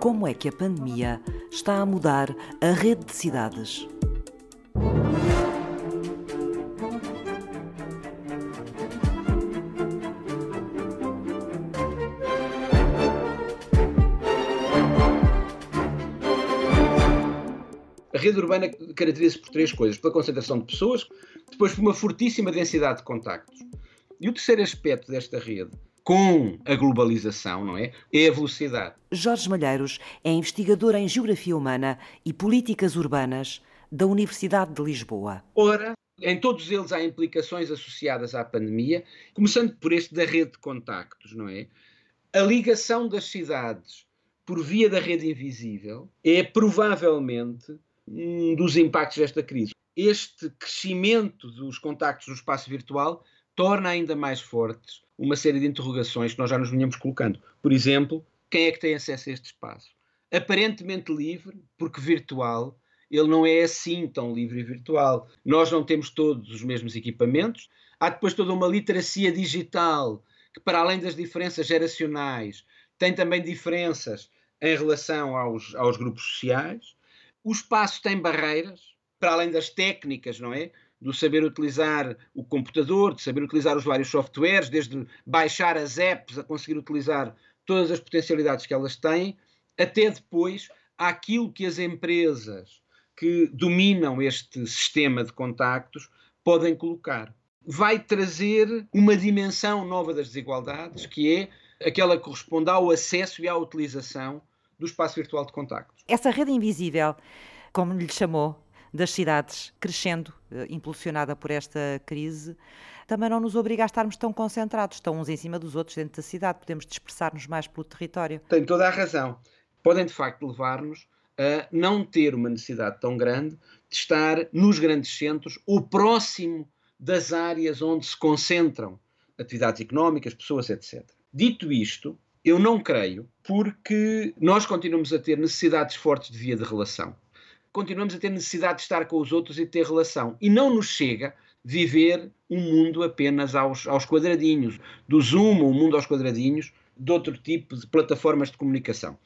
como é que a pandemia está a mudar a rede de cidades. A rede urbana caracteriza-se por três coisas: pela concentração de pessoas, depois por uma fortíssima densidade de contactos. E o terceiro aspecto desta rede, com a globalização, não é? É a velocidade. Jorge Malheiros é investigador em Geografia Humana e Políticas Urbanas da Universidade de Lisboa. Ora, em todos eles há implicações associadas à pandemia, começando por este da rede de contactos, não é? A ligação das cidades por via da rede invisível é provavelmente um dos impactos desta crise. Este crescimento dos contactos no espaço virtual torna ainda mais fortes uma série de interrogações que nós já nos vinhamos colocando. Por exemplo, quem é que tem acesso a este espaço? Aparentemente livre, porque virtual, ele não é assim tão livre e virtual. Nós não temos todos os mesmos equipamentos. Há depois toda uma literacia digital que, para além das diferenças geracionais, tem também diferenças em relação aos, aos grupos sociais. O espaço tem barreiras, para além das técnicas, não é? Do saber utilizar o computador, de saber utilizar os vários softwares, desde baixar as apps a conseguir utilizar todas as potencialidades que elas têm, até depois aquilo que as empresas que dominam este sistema de contactos podem colocar. Vai trazer uma dimensão nova das desigualdades, que é aquela que corresponde ao acesso e à utilização do espaço virtual de contactos. Essa rede invisível, como lhe chamou, das cidades crescendo, eh, impulsionada por esta crise, também não nos obriga a estarmos tão concentrados, tão uns em cima dos outros dentro da cidade. Podemos dispersar-nos mais pelo território. Tem toda a razão. Podem, de facto, levar-nos a não ter uma necessidade tão grande de estar nos grandes centros ou próximo das áreas onde se concentram atividades económicas, pessoas, etc. Dito isto, eu não creio, porque nós continuamos a ter necessidades fortes de via de relação. Continuamos a ter necessidade de estar com os outros e de ter relação. E não nos chega viver um mundo apenas aos, aos quadradinhos, do Zoom, um mundo aos quadradinhos, de outro tipo de plataformas de comunicação.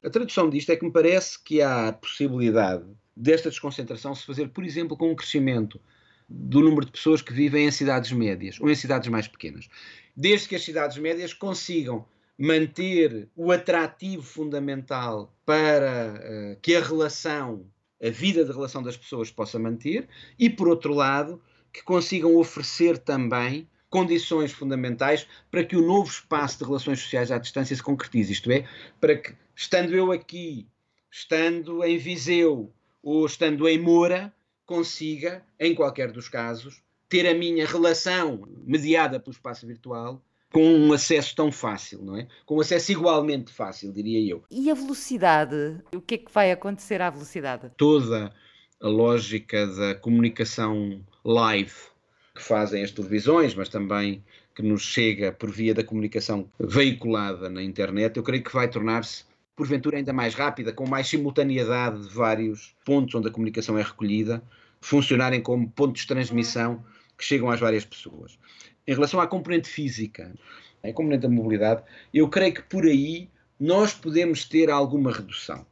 A tradução disto é que me parece que há a possibilidade desta desconcentração se fazer, por exemplo, com um crescimento do número de pessoas que vivem em cidades médias ou em cidades mais pequenas. Desde que as cidades médias consigam manter o atrativo fundamental para uh, que a relação, a vida de relação das pessoas possa manter, e por outro lado, que consigam oferecer também condições fundamentais para que o novo espaço de relações sociais à distância se concretize, isto é, para que, estando eu aqui, estando em Viseu ou estando em Moura, consiga, em qualquer dos casos, ter a minha relação mediada pelo espaço virtual com um acesso tão fácil, não é? Com um acesso igualmente fácil, diria eu. E a velocidade? O que é que vai acontecer à velocidade? Toda a lógica da comunicação live que fazem as televisões, mas também que nos chega por via da comunicação veiculada na internet, eu creio que vai tornar-se porventura ainda mais rápida, com mais simultaneidade de vários pontos onde a comunicação é recolhida, funcionarem como pontos de transmissão que chegam às várias pessoas. Em relação à componente física, a componente da mobilidade, eu creio que por aí nós podemos ter alguma redução.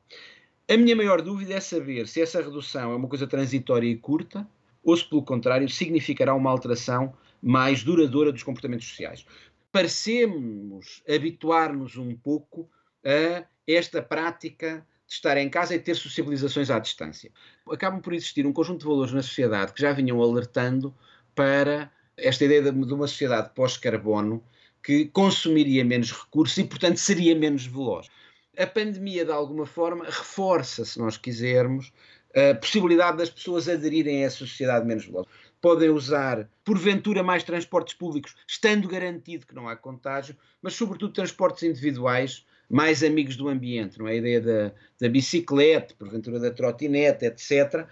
A minha maior dúvida é saber se essa redução é uma coisa transitória e curta ou se, pelo contrário, significará uma alteração mais duradoura dos comportamentos sociais. Parecemos habituar-nos um pouco a esta prática de estar em casa e ter sociabilizações à distância. Acabam por existir um conjunto de valores na sociedade que já vinham alertando para esta ideia de, uma sociedade pós-carbono que consumiria menos recursos e, portanto, seria menos veloz. A pandemia, de alguma forma, reforça, se nós quisermos, a possibilidade das pessoas aderirem a essa sociedade menos veloz. Podem usar, porventura, mais transportes públicos, estando garantido que não há contágio, mas, sobretudo, transportes individuais mais amigos do ambiente, não é? A ideia da, da bicicleta, porventura da trotinete, etc.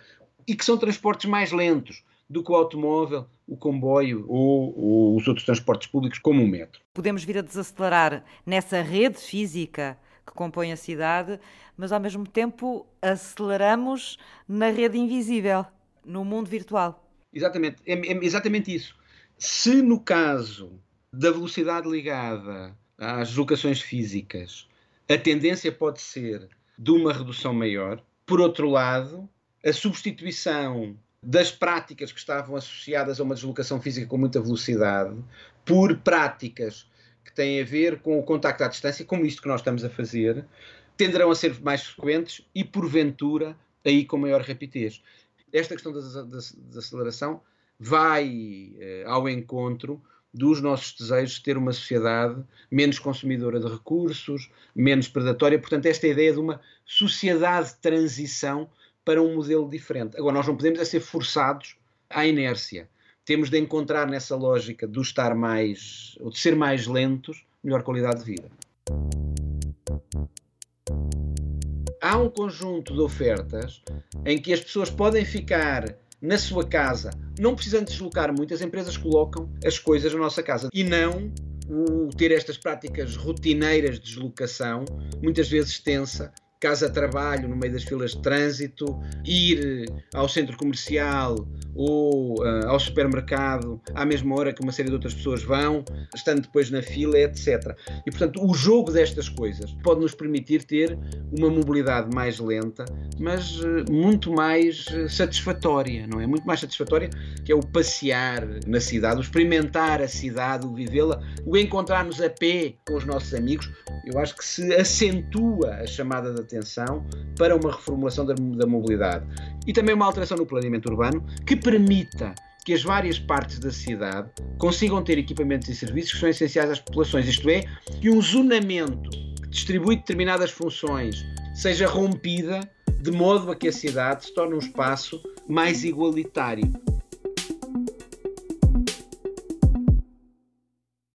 E que são transportes mais lentos do que o automóvel, o comboio ou, ou, os outros transportes públicos, como o metro. Podemos vir a desacelerar nessa rede física que compõe a cidade, mas ao mesmo tempo aceleramos na rede invisível, no mundo virtual. Exatamente, é, é exatamente isso. Se no caso da velocidade ligada às locações físicas a tendência pode ser de uma redução maior. Por outro lado, a substituição das práticas que estavam associadas a uma deslocação física com muita velocidade por práticas que têm a ver com o contacto à distância, como isto que nós estamos a fazer, tenderão a ser mais frequentes e, porventura, aí com maior rapidez. Esta questão da, desaceleração vai eh, ao encontro dos nossos desejos de ter uma sociedade menos consumidora de recursos, menos predatória. Portanto, esta ideia de uma sociedade de transição para um modelo diferente. Agora, nós não podemos é ser forçados à inércia. Temos de encontrar nessa lógica do estar mais, ou de ser mais lentos, melhor qualidade de vida. Há um conjunto de ofertas em que as pessoas podem ficar na sua casa, não precisando deslocar muito, as empresas colocam as coisas na nossa casa e não o ter estas práticas rotineiras de deslocação, muitas vezes tensa, casa-trabalho no meio das filas de trânsito, ir ao centro comercial ou uh, ao supermercado à mesma hora que uma série de outras pessoas vão, estando depois na fila, etc. E, portanto, o jogo destas coisas pode nos permitir ter uma mobilidade mais lenta, mas uh, muito mais satisfatória, não é? Muito mais satisfatória que é o passear na cidade, o experimentar a cidade, o vivê-la, o encontrar-nos a pé com os nossos amigos. Eu acho que se acentua a chamada de atenção para uma reformulação da, da mobilidade e também uma alteração no planeamento urbano que permita que as várias partes da cidade consigam ter equipamentos e serviços que são essenciais às populações, isto é, que um zonamento que distribui determinadas funções seja rompida de modo a que a cidade se torne um espaço mais igualitário